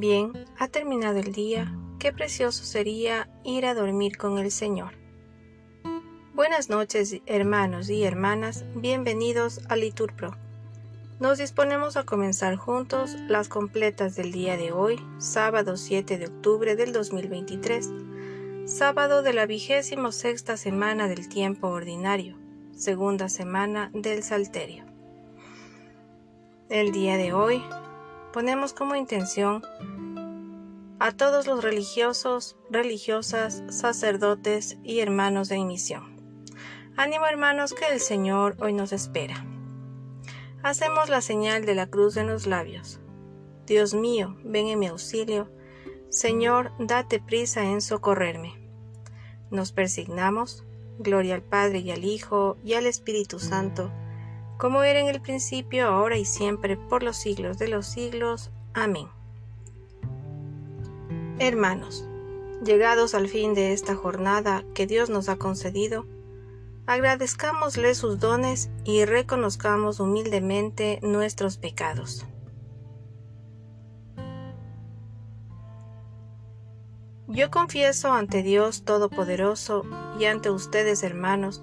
Bien, ha terminado el día, qué precioso sería ir a dormir con el Señor. Buenas noches, hermanos y hermanas, bienvenidos a Liturpro. Nos disponemos a comenzar juntos las completas del día de hoy, sábado 7 de octubre del 2023, sábado de la vigésimo sexta semana del tiempo ordinario, segunda semana del Salterio. El día de hoy ponemos como intención a todos los religiosos, religiosas, sacerdotes y hermanos de misión. Ánimo hermanos que el Señor hoy nos espera. Hacemos la señal de la cruz en los labios. Dios mío, ven en mi auxilio. Señor, date prisa en socorrerme. Nos persignamos. Gloria al Padre y al Hijo y al Espíritu Santo como era en el principio, ahora y siempre, por los siglos de los siglos. Amén. Hermanos, llegados al fin de esta jornada que Dios nos ha concedido, agradezcámosle sus dones y reconozcamos humildemente nuestros pecados. Yo confieso ante Dios Todopoderoso y ante ustedes, hermanos,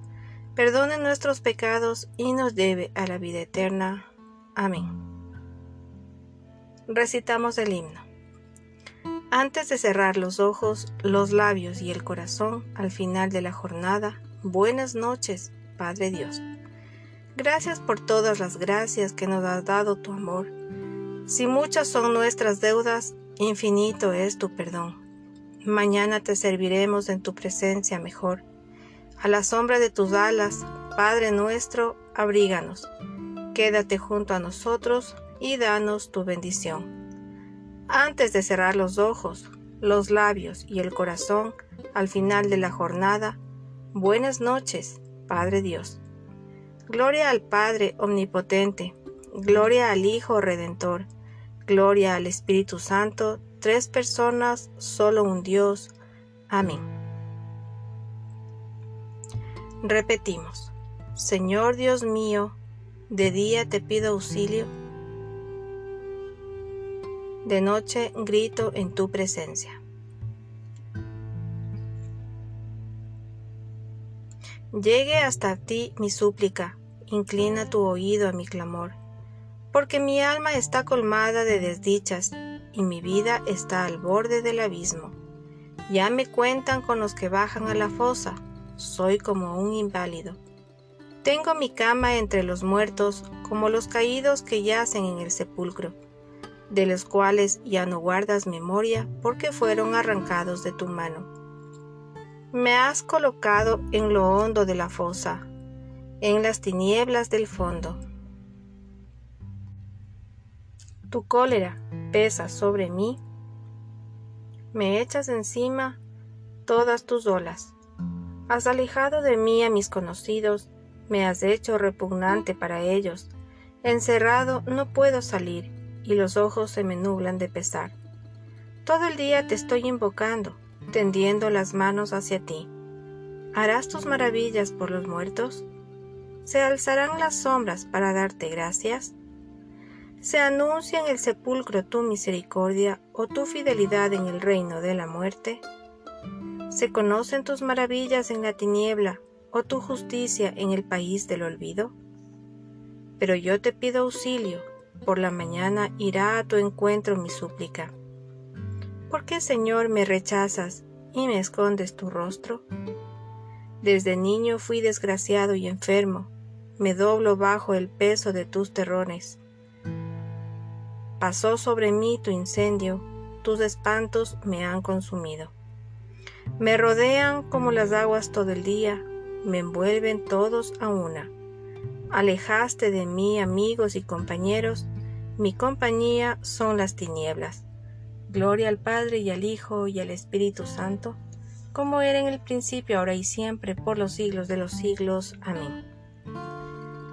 perdone nuestros pecados y nos lleve a la vida eterna. Amén. Recitamos el himno. Antes de cerrar los ojos, los labios y el corazón al final de la jornada, buenas noches, Padre Dios. Gracias por todas las gracias que nos has dado tu amor. Si muchas son nuestras deudas, infinito es tu perdón. Mañana te serviremos en tu presencia mejor a la sombra de tus alas, Padre nuestro, abríganos. Quédate junto a nosotros y danos tu bendición. Antes de cerrar los ojos, los labios y el corazón al final de la jornada, buenas noches, Padre Dios. Gloria al Padre Omnipotente, gloria al Hijo Redentor, gloria al Espíritu Santo, tres personas, solo un Dios. Amén. Repetimos, Señor Dios mío, de día te pido auxilio, de noche grito en tu presencia. Llegue hasta ti mi súplica, inclina tu oído a mi clamor, porque mi alma está colmada de desdichas y mi vida está al borde del abismo. Ya me cuentan con los que bajan a la fosa soy como un inválido. Tengo mi cama entre los muertos, como los caídos que yacen en el sepulcro, de los cuales ya no guardas memoria porque fueron arrancados de tu mano. Me has colocado en lo hondo de la fosa, en las tinieblas del fondo. Tu cólera pesa sobre mí, me echas encima todas tus olas. Has alejado de mí a mis conocidos, me has hecho repugnante para ellos. Encerrado no puedo salir, y los ojos se me nublan de pesar. Todo el día te estoy invocando, tendiendo las manos hacia ti. ¿Harás tus maravillas por los muertos? ¿Se alzarán las sombras para darte gracias? ¿Se anuncia en el sepulcro tu misericordia o tu fidelidad en el reino de la muerte? ¿Se conocen tus maravillas en la tiniebla o tu justicia en el país del olvido? Pero yo te pido auxilio, por la mañana irá a tu encuentro mi súplica. ¿Por qué, Señor, me rechazas y me escondes tu rostro? Desde niño fui desgraciado y enfermo, me doblo bajo el peso de tus terrones. Pasó sobre mí tu incendio, tus espantos me han consumido. Me rodean como las aguas todo el día, me envuelven todos a una. Alejaste de mí amigos y compañeros, mi compañía son las tinieblas. Gloria al Padre y al Hijo y al Espíritu Santo, como era en el principio, ahora y siempre, por los siglos de los siglos. Amén.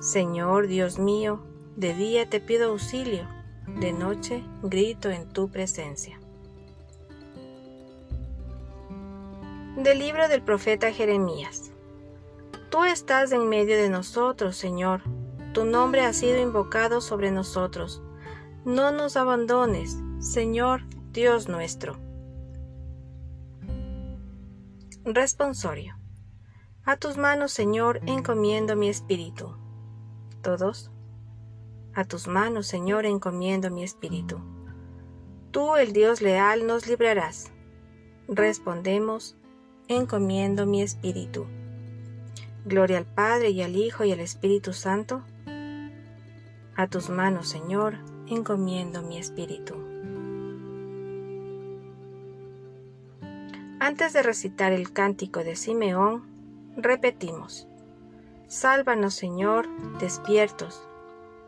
Señor Dios mío, de día te pido auxilio, de noche grito en tu presencia. Del libro del profeta Jeremías. Tú estás en medio de nosotros, Señor. Tu nombre ha sido invocado sobre nosotros. No nos abandones, Señor Dios nuestro. Responsorio. A tus manos, Señor, encomiendo mi espíritu. Todos. A tus manos, Señor, encomiendo mi espíritu. Tú, el Dios leal, nos librarás. Respondemos, encomiendo mi espíritu. Gloria al Padre y al Hijo y al Espíritu Santo. A tus manos, Señor, encomiendo mi espíritu. Antes de recitar el cántico de Simeón, repetimos, Sálvanos, Señor, despiertos,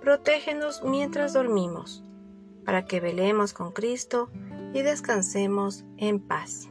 protégenos mientras dormimos, para que velemos con Cristo y descansemos en paz.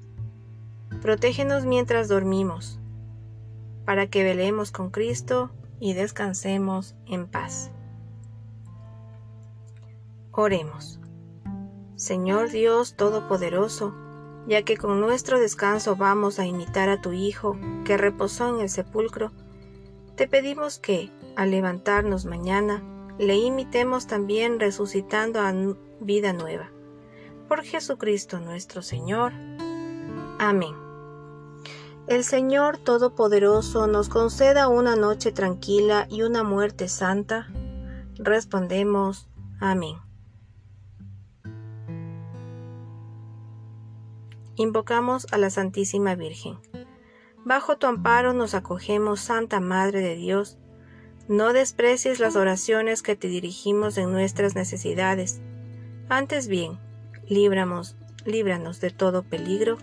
Protégenos mientras dormimos, para que velemos con Cristo y descansemos en paz. Oremos. Señor Dios Todopoderoso, ya que con nuestro descanso vamos a imitar a tu Hijo que reposó en el sepulcro, te pedimos que, al levantarnos mañana, le imitemos también resucitando a vida nueva. Por Jesucristo nuestro Señor. Amén. El Señor Todopoderoso nos conceda una noche tranquila y una muerte santa. Respondemos, Amén. invocamos a la Santísima Virgen. Bajo tu amparo nos acogemos, Santa Madre de Dios. No desprecies las oraciones que te dirigimos en nuestras necesidades. Antes bien, líbranos, líbranos de todo peligro,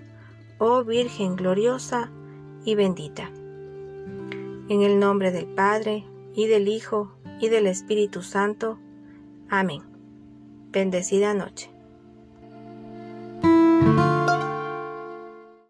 oh Virgen gloriosa y bendita. En el nombre del Padre, y del Hijo, y del Espíritu Santo. Amén. Bendecida noche.